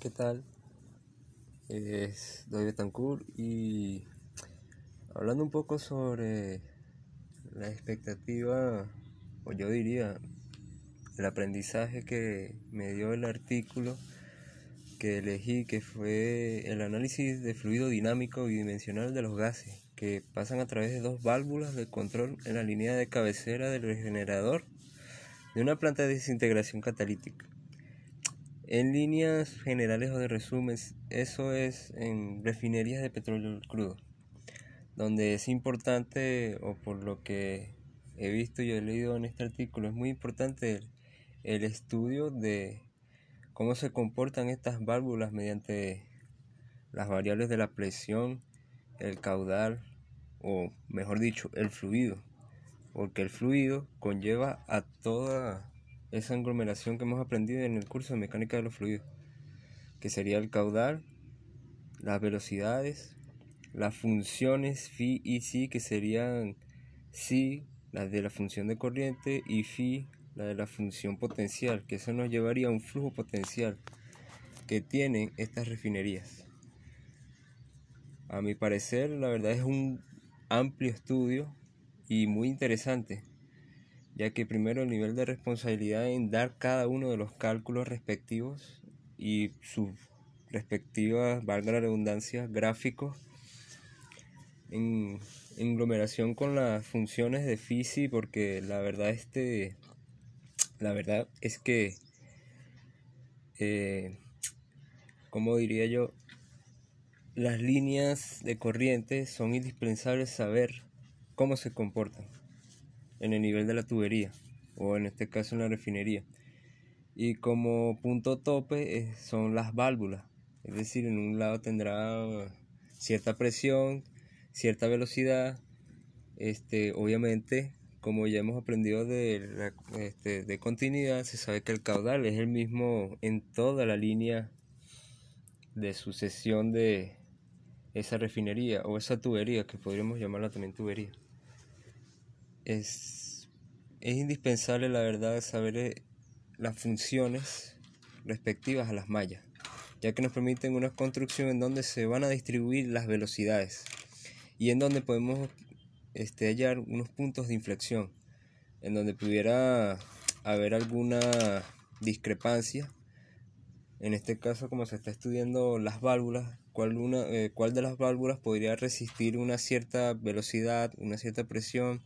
¿qué tal? Es Doy Betancourt y hablando un poco sobre la expectativa, o yo diría, el aprendizaje que me dio el artículo que elegí, que fue el análisis de fluido dinámico bidimensional de los gases, que pasan a través de dos válvulas de control en la línea de cabecera del regenerador de una planta de desintegración catalítica. En líneas generales o de resumen, eso es en refinerías de petróleo crudo, donde es importante, o por lo que he visto y he leído en este artículo, es muy importante el, el estudio de cómo se comportan estas válvulas mediante las variables de la presión, el caudal, o mejor dicho, el fluido, porque el fluido conlleva a toda esa aglomeración que hemos aprendido en el curso de mecánica de los fluidos, que sería el caudal, las velocidades, las funciones phi y psi, que serían psi, las de la función de corriente, y phi, la de la función potencial, que eso nos llevaría a un flujo potencial que tienen estas refinerías. A mi parecer, la verdad es un amplio estudio y muy interesante ya que primero el nivel de responsabilidad en dar cada uno de los cálculos respectivos y sus respectivas, valga la redundancia, gráficos en aglomeración con las funciones de Fisi porque la verdad este la verdad es que eh, como diría yo las líneas de corriente son indispensables saber cómo se comportan en el nivel de la tubería o en este caso en la refinería. Y como punto tope eh, son las válvulas, es decir, en un lado tendrá cierta presión, cierta velocidad, este, obviamente como ya hemos aprendido de, este, de continuidad, se sabe que el caudal es el mismo en toda la línea de sucesión de esa refinería o esa tubería, que podríamos llamarla también tubería es, es indispensable, la verdad, saber eh, las funciones respectivas a las mallas, ya que nos permiten una construcción en donde se van a distribuir las velocidades y en donde podemos este, hallar unos puntos de inflexión, en donde pudiera haber alguna discrepancia. En este caso, como se está estudiando las válvulas, cuál, una, eh, cuál de las válvulas podría resistir una cierta velocidad, una cierta presión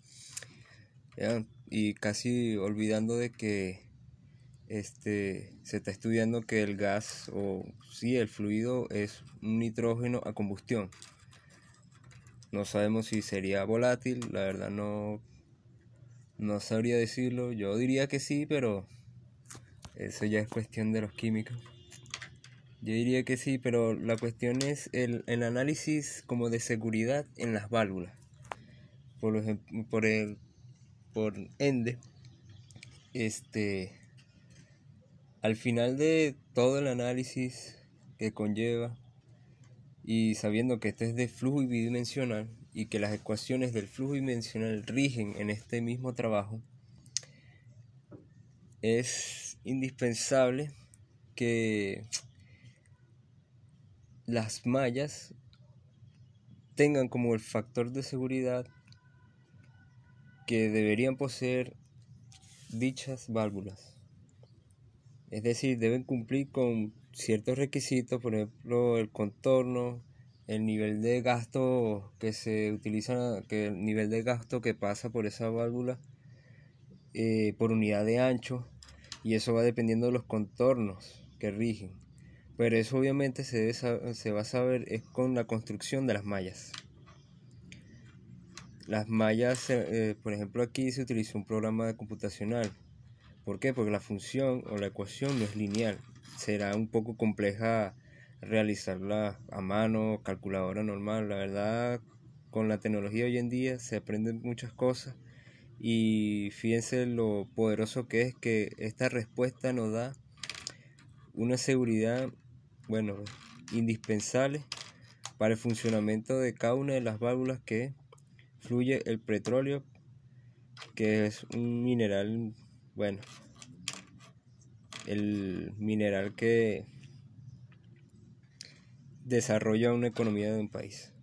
y casi olvidando de que este se está estudiando que el gas o sí el fluido es un nitrógeno a combustión. No sabemos si sería volátil la verdad no no sabría decirlo. Yo diría que sí pero eso ya es cuestión de los químicos. Yo diría que sí pero la cuestión es el, el análisis como de seguridad en las válvulas. Por, ejemplo, por el por ende, este, al final de todo el análisis que conlleva y sabiendo que este es de flujo bidimensional y que las ecuaciones del flujo bidimensional rigen en este mismo trabajo, es indispensable que las mallas tengan como el factor de seguridad que deberían poseer dichas válvulas. Es decir, deben cumplir con ciertos requisitos, por ejemplo, el contorno, el nivel de gasto que se utiliza, que el nivel de gasto que pasa por esa válvula eh, por unidad de ancho, y eso va dependiendo de los contornos que rigen. Pero eso obviamente se, se va a saber es con la construcción de las mallas. Las mallas, eh, por ejemplo, aquí se utiliza un programa computacional. ¿Por qué? Porque la función o la ecuación no es lineal. Será un poco compleja realizarla a mano, calculadora normal. La verdad, con la tecnología hoy en día se aprenden muchas cosas y fíjense lo poderoso que es que esta respuesta nos da una seguridad, bueno, indispensable para el funcionamiento de cada una de las válvulas que fluye el petróleo, que es un mineral, bueno, el mineral que desarrolla una economía de un país.